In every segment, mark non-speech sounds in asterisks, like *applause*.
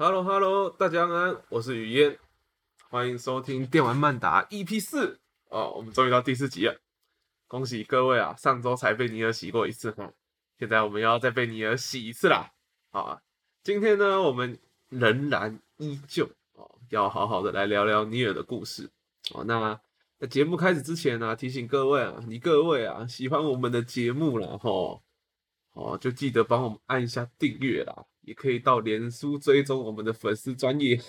Hello Hello，大家安，我是雨嫣，欢迎收听电玩漫达 EP 四哦，我们终于到第四集了，恭喜各位啊！上周才被尼尔洗过一次，现在我们要再被尼尔洗一次啦！啊，今天呢，我们仍然依旧哦，要好好的来聊聊尼尔的故事哦。那在节目开始之前呢，提醒各位啊，你各位啊，喜欢我们的节目了吼。哦，就记得帮我们按一下订阅啦，也可以到脸书追踪我们的粉丝专业。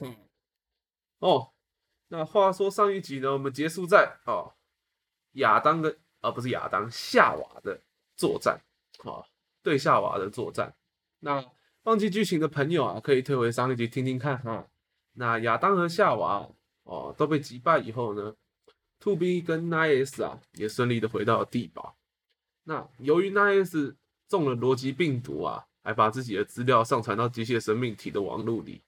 哦，那话说上一集呢，我们结束在哦亚当的啊不是亚当夏娃的作战，啊对夏娃的作战。那忘记剧情的朋友啊，可以退回上一集听听看哈。那亚当和夏娃哦都被击败以后呢，To B 跟 Nice 啊也顺利的回到了地堡。那由于 Nice 中了逻辑病毒啊，还把自己的资料上传到机械生命体的网络里。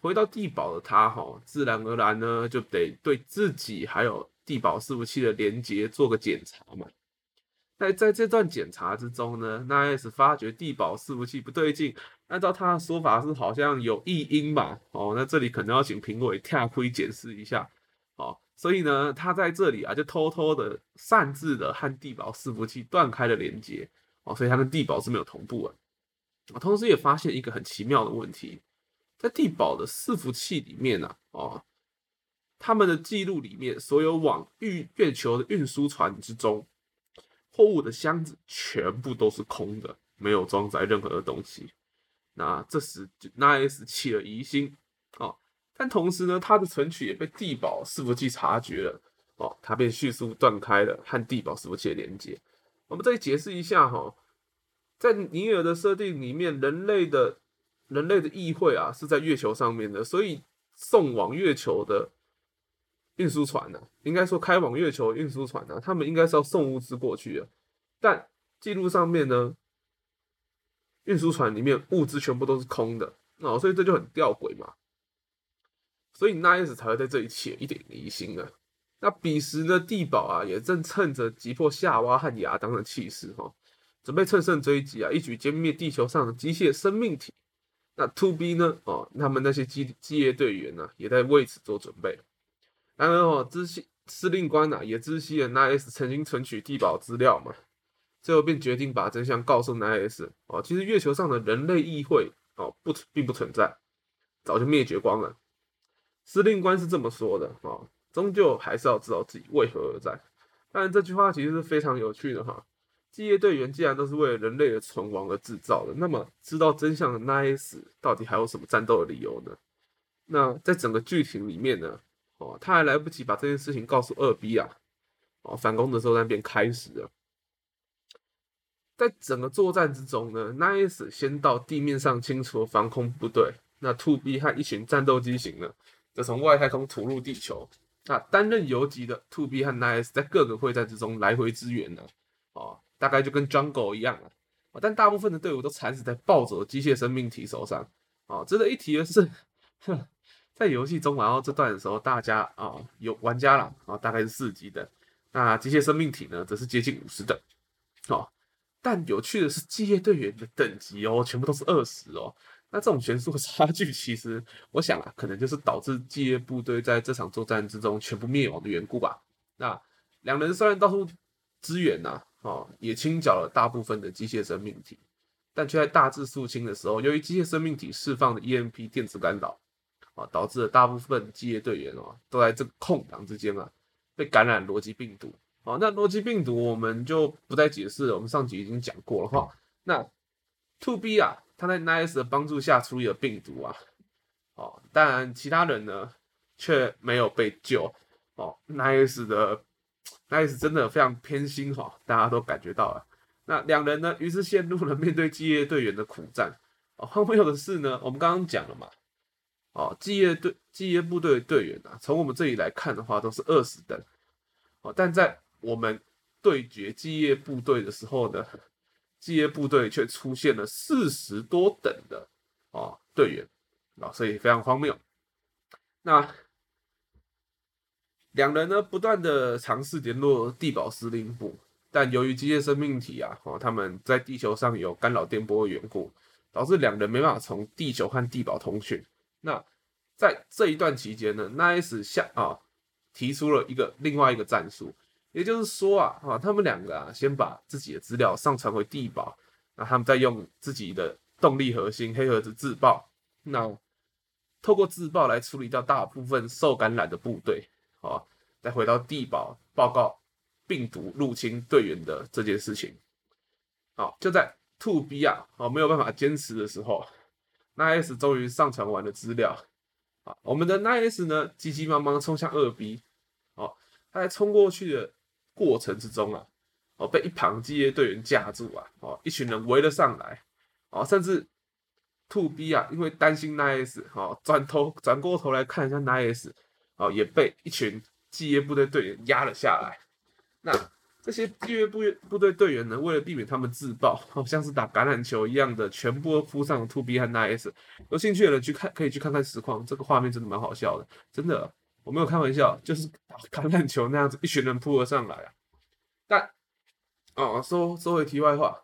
回到地堡的他，哈，自然而然呢，就得对自己还有地堡伺服器的连接做个检查嘛。在在这段检查之中呢，那 S 发觉地堡伺服器不对劲，按照他的说法是好像有异音吧。哦，那这里可能要请评委跳亏检视一下。哦，所以呢，他在这里啊，就偷偷的擅自的和地堡伺服器断开了连接。哦，所以他跟地堡是没有同步的。同时也发现一个很奇妙的问题，在地堡的伺服器里面呢，哦，他们的记录里面，所有往月月球的运输船之中，货物的箱子全部都是空的，没有装载任何的东西。那这时就那 S 起了疑心，哦，但同时呢，它的存取也被地堡伺服器察觉了，哦，它便迅速断开了和地堡伺服器的连接。我们再解释一下哈，在尼尔的设定里面，人类的人类的议会啊是在月球上面的，所以送往月球的运输船呢，应该说开往月球运输船呢，他们应该是要送物资过去的，但记录上面呢，运输船里面物资全部都是空的哦，所以这就很吊诡嘛，所以 Nice 才会在这里起一点疑心啊。那彼时的地堡啊，也正趁着击破夏娃和亚当的气势，哈，准备乘胜追击啊，一举歼灭地球上的机械生命体。那 To B 呢？哦，他们那些机机械队员呢，也在为此做准备。当然哦，知悉司令官呐，也知悉了 Nice 曾经存取地堡资料嘛，最后便决定把真相告诉 Nice。哦，其实月球上的人类议会哦，不并不存在，早就灭绝光了。司令官是这么说的哦。终究还是要知道自己为何而在。当然，这句话其实是非常有趣的哈。基业队员既然都是为了人类的存亡而制造的，那么知道真相的 Nice 到底还有什么战斗的理由呢？那在整个剧情里面呢，哦，他还来不及把这件事情告诉二 B 啊，哦，反攻的作战便开始了。在整个作战之中呢，Nice 先到地面上清除防空部队，那 Two B 和一群战斗机型呢，则从外太空吐入地球。那担任游击的 Two B 和 Nice 在各个会战之中来回支援呢，哦，大概就跟 Jungle 一样啊，但大部分的队伍都惨死在暴走的机械生命体手上。哦，值得一提的是，在游戏中，然后这段的时候，大家啊有玩家了，啊大概是四级的，那机械生命体呢，则是接近五十等。哦，但有趣的是，机械队员的等级哦，全部都是二十哦。那这种悬殊的差距，其实我想啊，可能就是导致基业部队在这场作战之中全部灭亡的缘故吧。那两人虽然到处支援呐，哦，也清剿了大部分的机械生命体，但却在大致肃清的时候，由于机械生命体释放的 EMP 电子干扰，啊，导致了大部分机械队员哦，都在这个空档之间啊，被感染逻辑病毒。哦，那逻辑病毒我们就不再解释了，我们上集已经讲过了哈。那 To B 啊。他在 Nice 的帮助下处理了病毒啊，哦，当然其他人呢却没有被救哦。Nice 的 Nice 真的非常偏心哈，大家都感觉到了。那两人呢，于是陷入了面对基业队员的苦战。哦，荒谬的是呢，我们刚刚讲了嘛，哦，基业队基业部队的队员啊，从我们这里来看的话，都是二十等，哦，但在我们对决基业部队的时候呢？基业部队却出现了四十多等的啊队员啊，所以非常荒谬。那两人呢，不断的尝试联络地堡司令部，但由于机械生命体啊，哦，他们在地球上有干扰电波的缘故，导致两人没办法从地球和地堡通讯。那在这一段期间呢，Nice 下啊提出了一个另外一个战术，也就是说啊啊，他们两个啊先把自己的资料上传回地堡，那他们再用自己的动力核心黑盒子自爆，那透过自爆来处理掉大部分受感染的部队，啊，再回到地堡报告病毒入侵队员的这件事情。好，就在 Two B 啊，哦没有办法坚持的时候，Nice 终于上传完了资料。啊，我们的 Nice 呢，急急忙忙冲向二 B，哦，他在冲过去的过程之中啊，哦被一旁机械队员架住啊，哦一群人围了上来，哦甚至 Two B 啊，因为担心 Nice，哦转头转过头来看一下 Nice，哦也被一群机械部队队员压了下来。那这些机械部部队队员呢，为了避免他们自爆，好像是打橄榄球一样的，全部扑上 To B 和 Nice。有兴趣的人去看，可以去看看实况，这个画面真的蛮好笑的，真的，我没有开玩笑，就是打橄榄球那样子，一群人扑了上来啊。但哦，说说回题外话，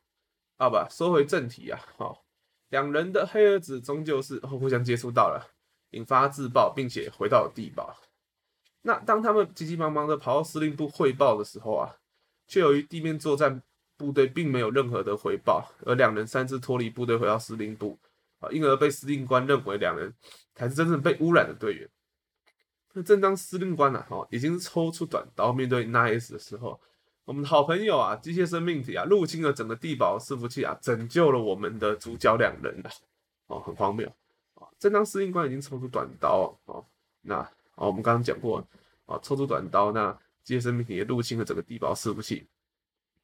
好吧，说回正题啊，好，两人的黑儿子终究是互相接触到了，引发自爆，并且回到了地堡。那当他们急急忙忙的跑到司令部汇报的时候啊。却由于地面作战部队并没有任何的回报，而两人擅自脱离部队回到司令部，啊，因而被司令官认为两人才是真正被污染的队员。那正当司令官啊，哦，已经抽出短刀面对 Nice 的时候，我们的好朋友啊，机械生命体啊，入侵了整个地堡伺服器啊，拯救了我们的主角两人啊，哦，很荒谬啊！正当司令官已经抽出短刀哦，那哦，我们刚刚讲过啊，抽出短刀那。机械生命体也入侵了整个地堡伺服器，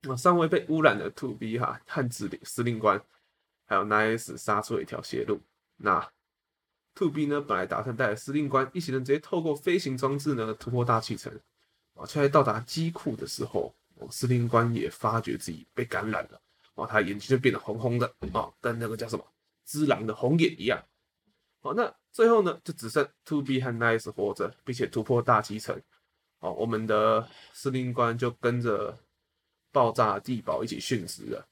那尚未被污染的 To B 哈和指令司令官还有 Nice 杀出了一条血路。那 To B 呢，本来打算带着司令官一行人直接透过飞行装置呢突破大气层啊，却在到达机库的时候，司令官也发觉自己被感染了哦，他眼睛就变得红红的啊，跟那个叫什么之狼的红眼一样。好，那最后呢，就只剩 To B 和 Nice 活着，并且突破大气层。哦，我们的司令官就跟着爆炸地堡一起殉职了。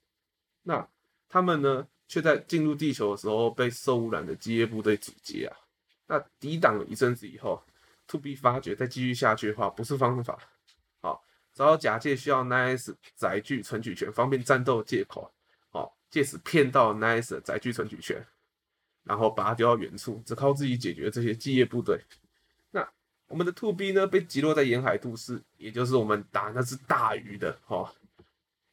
那他们呢，却在进入地球的时候被受污染的机械部队阻截啊。那抵挡了一阵子以后，To B 发觉再继续下去的话不是方法。好，只好假借需要 Nice 载具存取权方便战斗借口，好，借此骗到 Nice 的载具存取权，然后把它丢到远处，只靠自己解决这些机械部队。那我们的 To B 呢，被击落在沿海都市，也就是我们打那只大鱼的哈。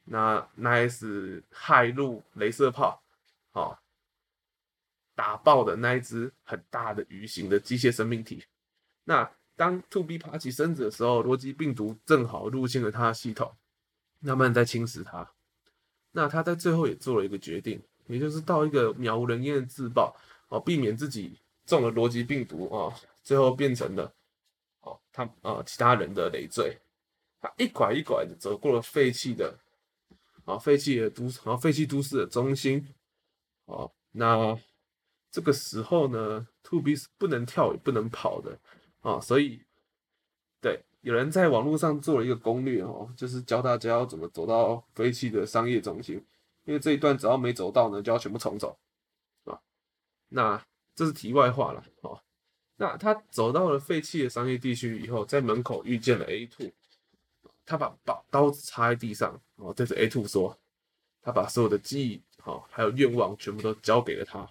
那 Nice 骇路镭射炮，哈，打爆的那一只很大的鱼形的机械生命体。那当 To B 爬起身子的时候，逻辑病毒正好入侵了他的系统，慢慢在侵蚀他。那他在最后也做了一个决定，也就是到一个渺无人烟的自爆，哦，避免自己中了逻辑病毒啊，最后变成了哦。他啊，其他人的累赘，他一拐一拐的走过了废弃的啊，废弃的都市，啊，废弃都市的中心，哦，那这个时候呢，To B 是不能跳也不能跑的啊，所以对，有人在网络上做了一个攻略哦，就是教大家要怎么走到废弃的商业中心，因为这一段只要没走到呢，就要全部重走啊。那这是题外话了，哦。那他走到了废弃的商业地区以后，在门口遇见了 A two，他把把刀子插在地上，哦，对着 A two 说，他把所有的记忆，好，还有愿望全部都交给了他。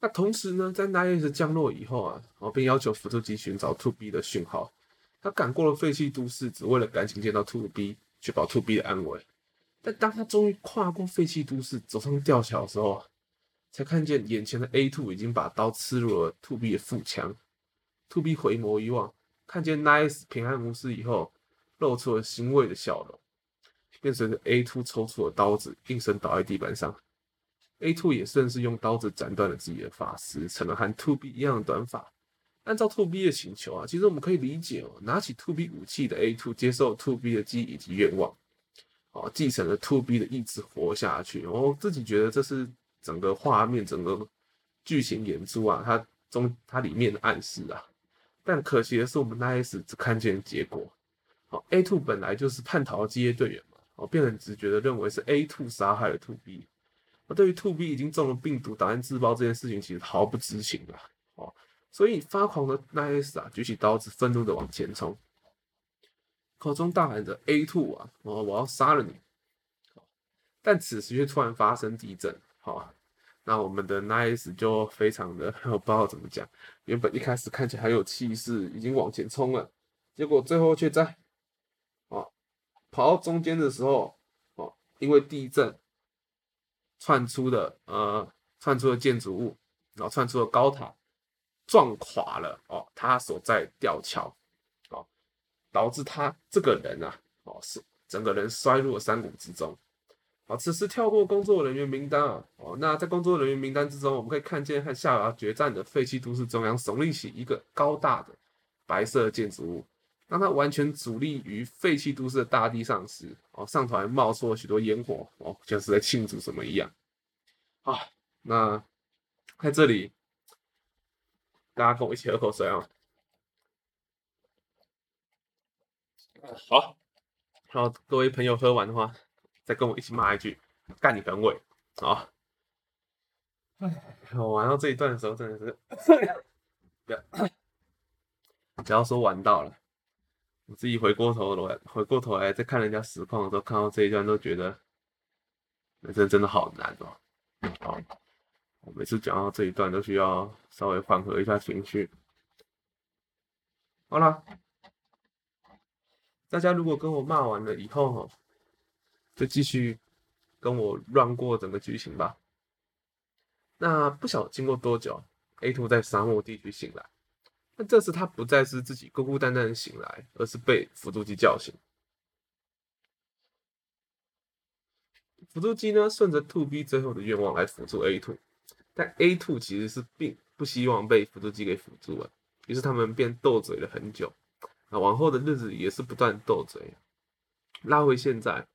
那同时呢，在 Nice 降落以后啊，哦，并要求辅助机寻找 Two B 的讯号。他赶过了废弃都市，只为了赶紧见到 Two B，确保 Two B 的安危。但当他终于跨过废弃都市，走上吊桥的时候，才看见眼前的 A two 已经把刀刺入了 Two B 的腹腔 Two B 回眸一望，看见 Nice 平安无事以后，露出了欣慰的笑容，便随着 A two 抽出了刀子，应声倒在地板上。A two 也顺势用刀子斩断了自己的发丝，成了和 Two B 一样的短发。按照 Two B 的请求啊，其实我们可以理解哦，拿起 Two B 武器的 A two 接受 Two B 的记忆以及愿望，哦，继承了 To B 的意志活下去。我自己觉得这是。整个画面、整个剧情演出啊，它中它里面的暗示啊，但可惜的是，我们 Nice 只看见结果。好，A two 本来就是叛逃的机械队员嘛，哦，变成直觉的认为是 A two 杀害了 To B。对于 To B 已经中了病毒打算自爆这件事情，其实毫不知情啊。哦，所以发狂的 Nice 啊，举起刀子，愤怒的往前冲，口中大喊着 A Two 啊，哦，我要杀了你！但此时却突然发生地震，好，那我们的 Nice 就非常的 *laughs* 我不知道怎么讲，原本一开始看起来很有气势，已经往前冲了，结果最后却在，哦，跑到中间的时候，哦，因为地震。窜出的呃，窜出的建筑物，然后窜出的高塔撞垮了哦，他所在吊桥，导致他这个人啊哦是整个人摔入了山谷之中。好，此时跳过工作人员名单啊哦，那在工作人员名单之中，我们可以看见和下达决战的废弃都市中央耸立起一个高大的白色建筑物。当它完全阻立于废弃都市的大地上时，哦，上头还冒出了许多烟火，哦，像是在庆祝什么一样。好，那在这里，大家跟我一起喝口水啊。好，然后各位朋友喝完的话，再跟我一起骂一句“干你本位”啊。哎，我玩到这一段的时候，真的是，不要，只要说玩到了。我自己回过头来，回过头来再看人家实况的时候，看到这一段都觉得，人生真的好难哦。好，我每次讲到这一段都需要稍微缓和一下情绪。好了，大家如果跟我骂完了以后哈，就继续跟我乱过整个剧情吧。那不晓经过多久，A two 在沙漠地区醒来。那这次他不再是自己孤孤单单的醒来，而是被辅助机叫醒。辅助机呢，顺着 To B 最后的愿望来辅助 A two，但 A two 其实是并不希望被辅助机给辅助了，于是他们便斗嘴了很久。那，往后的日子也是不断斗嘴。拉回现在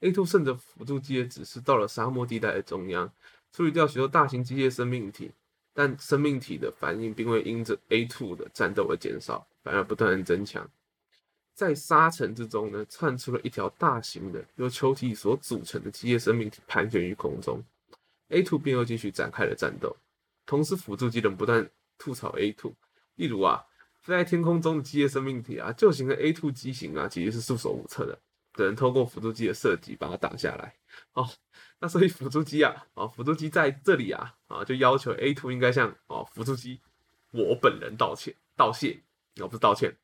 ，A two 顺着辅助机械指示，到了沙漠地带的中央，处理掉许多大型机械生命体。但生命体的反应并未因着 A two 的战斗而减少，反而不断增强。在沙尘之中呢，窜出了一条大型的由球体所组成的机械生命体，盘旋于空中。A two 便又继续展开了战斗。同时，辅助机人不断吐槽 A two，例如啊，飞在天空中的机械生命体啊，旧型的 A two 机型啊，其实是束手无策的，只能透过辅助机的设计把它打下来。哦。那所以辅助机啊，啊辅助机在这里啊，啊就要求 A two 应该向哦辅助机我本人道歉道谢，而不是道歉。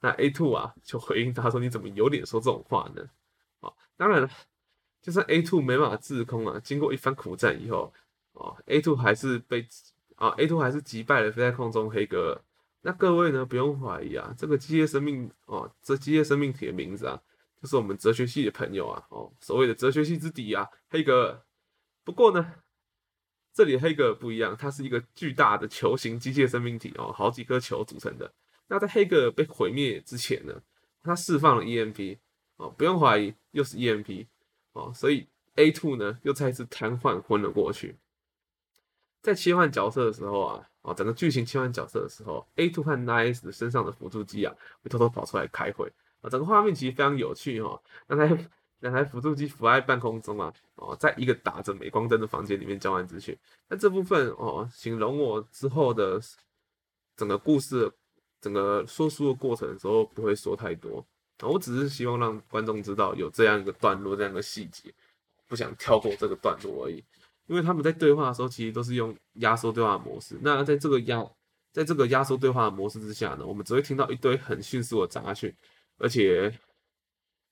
那 A two 啊就回应他说：“你怎么有脸说这种话呢？”啊，当然了，就算 A two 没办法自空啊，经过一番苦战以后，啊 A two 还是被啊 A two 还是击败了飞在空中黑格。那各位呢不用怀疑啊，这个机械生命哦，这机械生命体的名字啊。就是我们哲学系的朋友啊，哦，所谓的哲学系之敌啊，黑格尔。不过呢，这里黑格尔不一样，它是一个巨大的球形机械生命体哦，好几颗球组成的。那在黑格尔被毁灭之前呢，它释放了 EMP 哦，不用怀疑，又是 EMP 哦，所以 A two 呢又再次瘫痪昏了过去。在切换角色的时候啊，哦，整个剧情切换角色的时候，A two 和 Nice 身上的辅助机啊，会偷偷跑出来开会。啊，整个画面其实非常有趣哈，两台两台辅助机浮在半空中啊，哦，在一个打着镁光灯的房间里面交换资讯。那这部分哦，形容我之后的整个故事、整个说书的过程的时候不会说太多啊，我只是希望让观众知道有这样一个段落、这样一个细节，不想跳过这个段落而已。因为他们在对话的时候，其实都是用压缩对话模式。那在这个压在这个压缩对话模式之下呢，我们只会听到一堆很迅速的杂讯。而且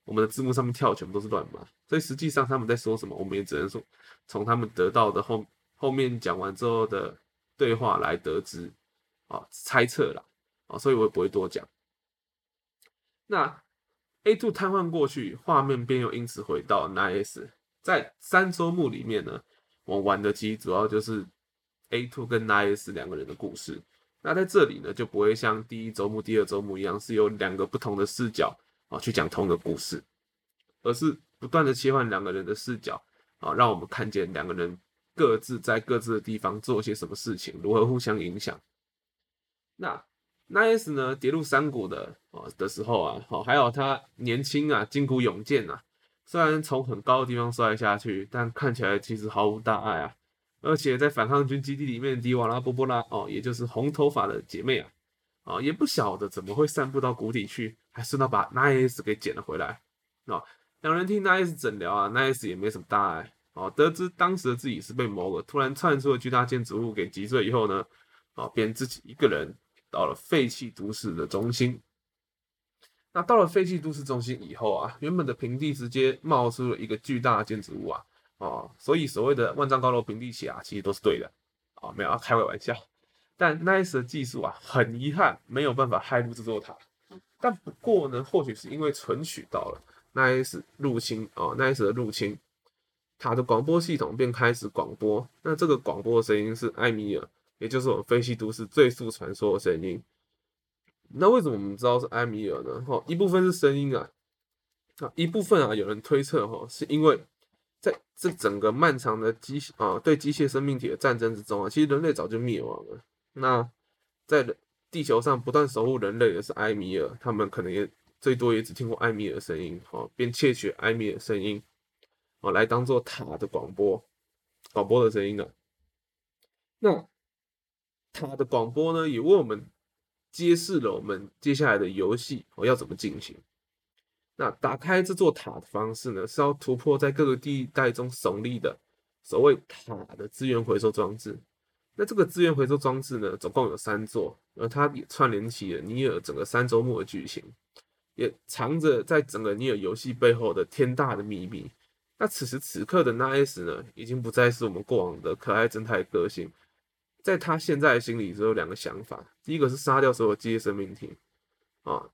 我们的字幕上面跳全部都是乱码，所以实际上他们在说什么，我们也只能说从他们得到的后后面讲完之后的对话来得知啊猜测啦啊，所以我也不会多讲。那 A two 瘫痪过去，画面便又因此回到 Nice。在三周目里面呢，我玩的其实主要就是 A two 跟 Nice 两个人的故事。那在这里呢，就不会像第一周目、第二周目一样，是有两个不同的视角啊去讲同一个故事，而是不断的切换两个人的视角啊，让我们看见两个人各自在各自的地方做些什么事情，如何互相影响。那 Nice 呢，跌入山谷的啊的时候啊，好，还有他年轻啊，筋骨勇健啊，虽然从很高的地方摔下去，但看起来其实毫无大碍啊。而且在反抗军基地里面的，迪瓦拉波波拉哦，也就是红头发的姐妹啊，啊，也不晓得怎么会散布到谷底去，还顺道把 Nice 给捡了回来啊。两人听 Nice 诊疗啊，Nice 也没什么大碍哦。得知当时的自己是被某个突然窜出的巨大建筑物给击碎以后呢，啊，便自己一个人到了废弃都市的中心。那到了废弃都市中心以后啊，原本的平地直接冒出了一个巨大的建筑物啊。哦，所以所谓的万丈高楼平地起啊，其实都是对的啊，没有开个玩笑。但 Nice 的技术啊，很遗憾没有办法害入这座塔。但不过呢，或许是因为存取到了 Nice 入侵哦，Nice 的入侵，塔的广播系统便开始广播。那这个广播的声音是艾米尔，也就是我们废弃都市最速传说的声音。那为什么我们知道是埃米尔呢？哈，一部分是声音啊，啊，一部分啊，有人推测哈，是因为。在这整个漫长的机啊对机械生命体的战争之中啊，其实人类早就灭亡了。那在地球上不断守护人类的是埃米尔，他们可能也最多也只听过埃米尔的声音，哦，便窃取埃米尔声音，哦，来当做塔的广播广播的声音啊。那塔的广播呢，也为我们揭示了我们接下来的游戏哦要怎么进行。那打开这座塔的方式呢，是要突破在各个地带中耸立的所谓塔的资源回收装置。那这个资源回收装置呢，总共有三座，而它也串联起了尼尔整个三周目的剧情，也藏着在整个尼尔游戏背后的天大的秘密。那此时此刻的 Nice 呢，已经不再是我们过往的可爱侦探个性，在他现在心里只有两个想法：第一个是杀掉所有机械生命体啊。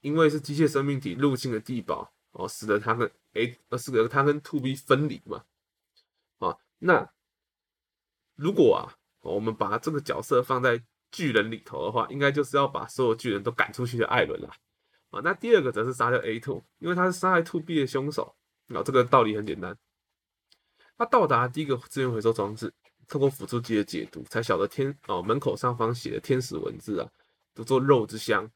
因为是机械生命体入侵的地堡哦，使得他跟 A 呃使得他跟 Two B 分离嘛，啊，那如果啊我们把这个角色放在巨人里头的话，应该就是要把所有巨人都赶出去的艾伦啦，啊，那第二个则是杀掉 A Two，因为他是杀害 Two B 的凶手，啊，这个道理很简单，他到达第一个资源回收装置，透过辅助机的解读，才晓得天哦门口上方写的天使文字啊，读作肉之乡。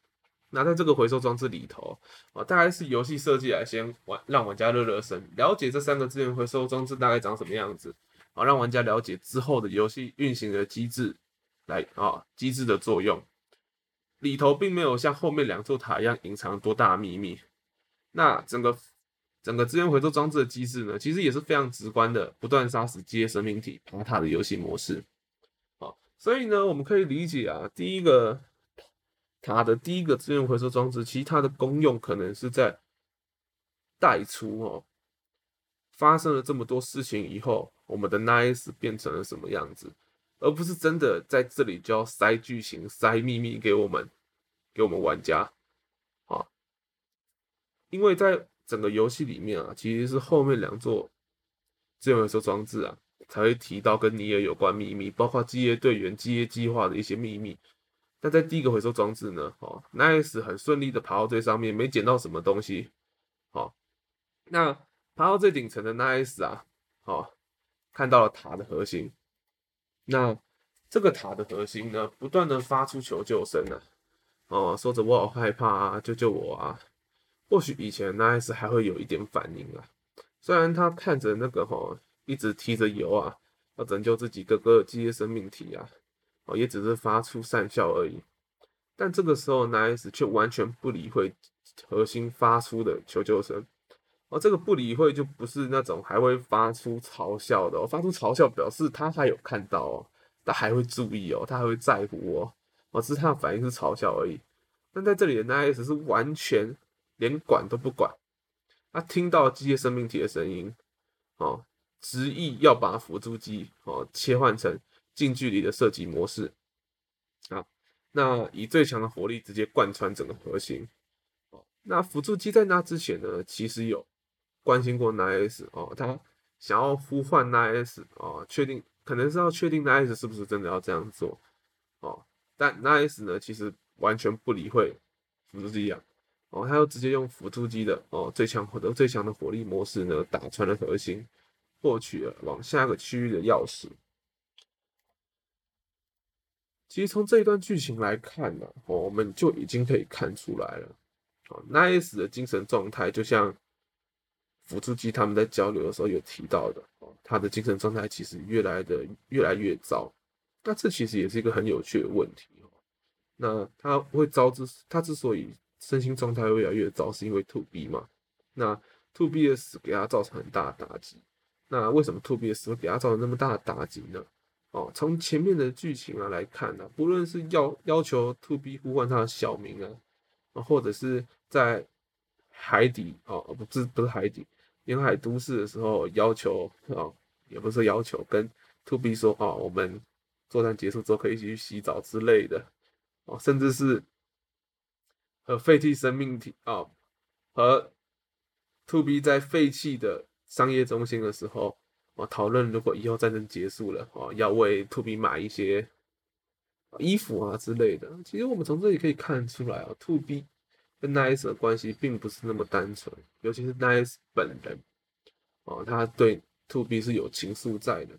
那在这个回收装置里头啊，大概是游戏设计来先玩，让玩家热热身，了解这三个资源回收装置大概长什么样子啊，让玩家了解之后的游戏运行的机制，来啊机制的作用。里头并没有像后面两座塔一样隐藏多大秘密。那整个整个资源回收装置的机制呢，其实也是非常直观的，不断杀死机械生命体爬塔的游戏模式。啊，所以呢，我们可以理解啊，第一个。它的第一个资源回收装置，其实它的功用可能是在带出哦，发生了这么多事情以后，我们的 Nice 变成了什么样子，而不是真的在这里就要塞剧情、塞秘密给我们，给我们玩家啊。因为在整个游戏里面啊，其实是后面两座资源回收装置啊，才会提到跟尼尔有关秘密，包括机械队员、机械计划的一些秘密。那在第一个回收装置呢？哦，Nice 很顺利的爬到最上面，没捡到什么东西。好，那爬到最顶层的 Nice 啊，好，看到了塔的核心。那这个塔的核心呢，不断的发出求救声呢，哦，说着我好害怕啊，救救我啊！或许以前 Nice 还会有一点反应啊，虽然他看着那个哈，一直提着油啊，要拯救自己哥哥的机械生命体啊。哦，也只是发出讪笑而已，但这个时候，Nice 却完全不理会核心发出的求救声。哦，这个不理会就不是那种还会发出嘲笑的，哦，发出嘲笑表示他还有看到哦，他还会注意哦，他还会在乎哦，哦，只是他的反应是嘲笑而已。但在这里的 Nice 是完全连管都不管，他听到机械生命体的声音，哦，执意要把辅助机哦切换成。近距离的射击模式啊，那以最强的火力直接贯穿整个核心哦。那辅助机在那之前呢，其实有关心过 Nice 哦，他想要呼唤 Nice 哦，确定可能是要确定 Nice 是不是真的要这样做哦。但 Nice 呢，其实完全不理会辅助机啊，哦，他又直接用辅助机的哦最强或者最强的火力模式呢，打穿了核心，获取了往下个区域的钥匙。其实从这一段剧情来看呢，我们就已经可以看出来了，哦，Nice 的精神状态就像辅助机他们在交流的时候有提到的哦，他的精神状态其实越来的越来越糟。那这其实也是一个很有趣的问题哦。那他会招之，他之所以身心状态越来越糟，是因为 To B 嘛？那 To B 的死给他造成很大的打击。那为什么 To B 的死会给他造成那么大的打击呢？哦，从前面的剧情啊来看呢，不论是要要求 To B 呼唤他的小名啊，或者是在海底哦，不是不是海底，沿海都市的时候要求啊，也不是要求跟 To B 说啊，我们作战结束之后可以一起去洗澡之类的哦，甚至是和废弃生命体啊，和 To B 在废弃的商业中心的时候，哦，讨论如果以后战争结束了，哦，要为 To B 买一些衣服啊之类的。其实我们从这里可以看出来啊，To B 跟 Nice 的关系并不是那么单纯，尤其是 Nice 本人，啊，他对 To B 是有情愫在的。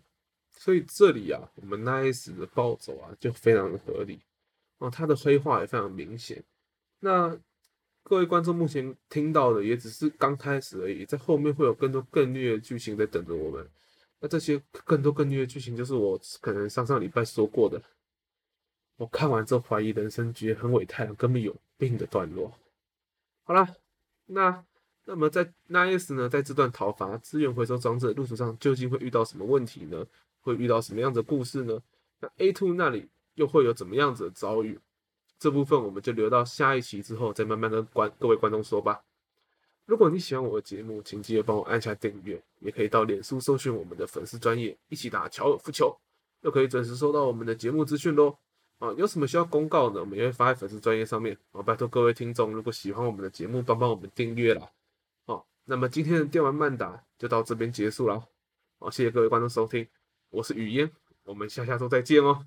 所以这里啊，我们 Nice 的暴走啊，就非常的合理。哦，他的黑化也非常明显。那各位观众目前听到的也只是刚开始而已，在后面会有更多更虐的剧情在等着我们。那这些更多更虐的剧情，就是我可能上上礼拜说过的。我看完之后怀疑人生，觉得很伟太阳根本有病的段落。好了，那那么在 Nice 呢，在这段讨伐资源回收装置的路途上，究竟会遇到什么问题呢？会遇到什么样的故事呢？那 A Two 那里又会有怎么样子的遭遇？这部分我们就留到下一期之后再慢慢跟观各位观众说吧。如果你喜欢我的节目，请记得帮我按下订阅，也可以到脸书搜寻我们的粉丝专业，一起打乔尔夫球，又可以准时收到我们的节目资讯喽。啊，有什么需要公告的，我们也会发在粉丝专业上面。啊，拜托各位听众，如果喜欢我们的节目，帮帮我们订阅啦。好，那么今天的电玩漫打就到这边结束了。好，谢谢各位观众收听。我是雨嫣，我们下下周再见哦。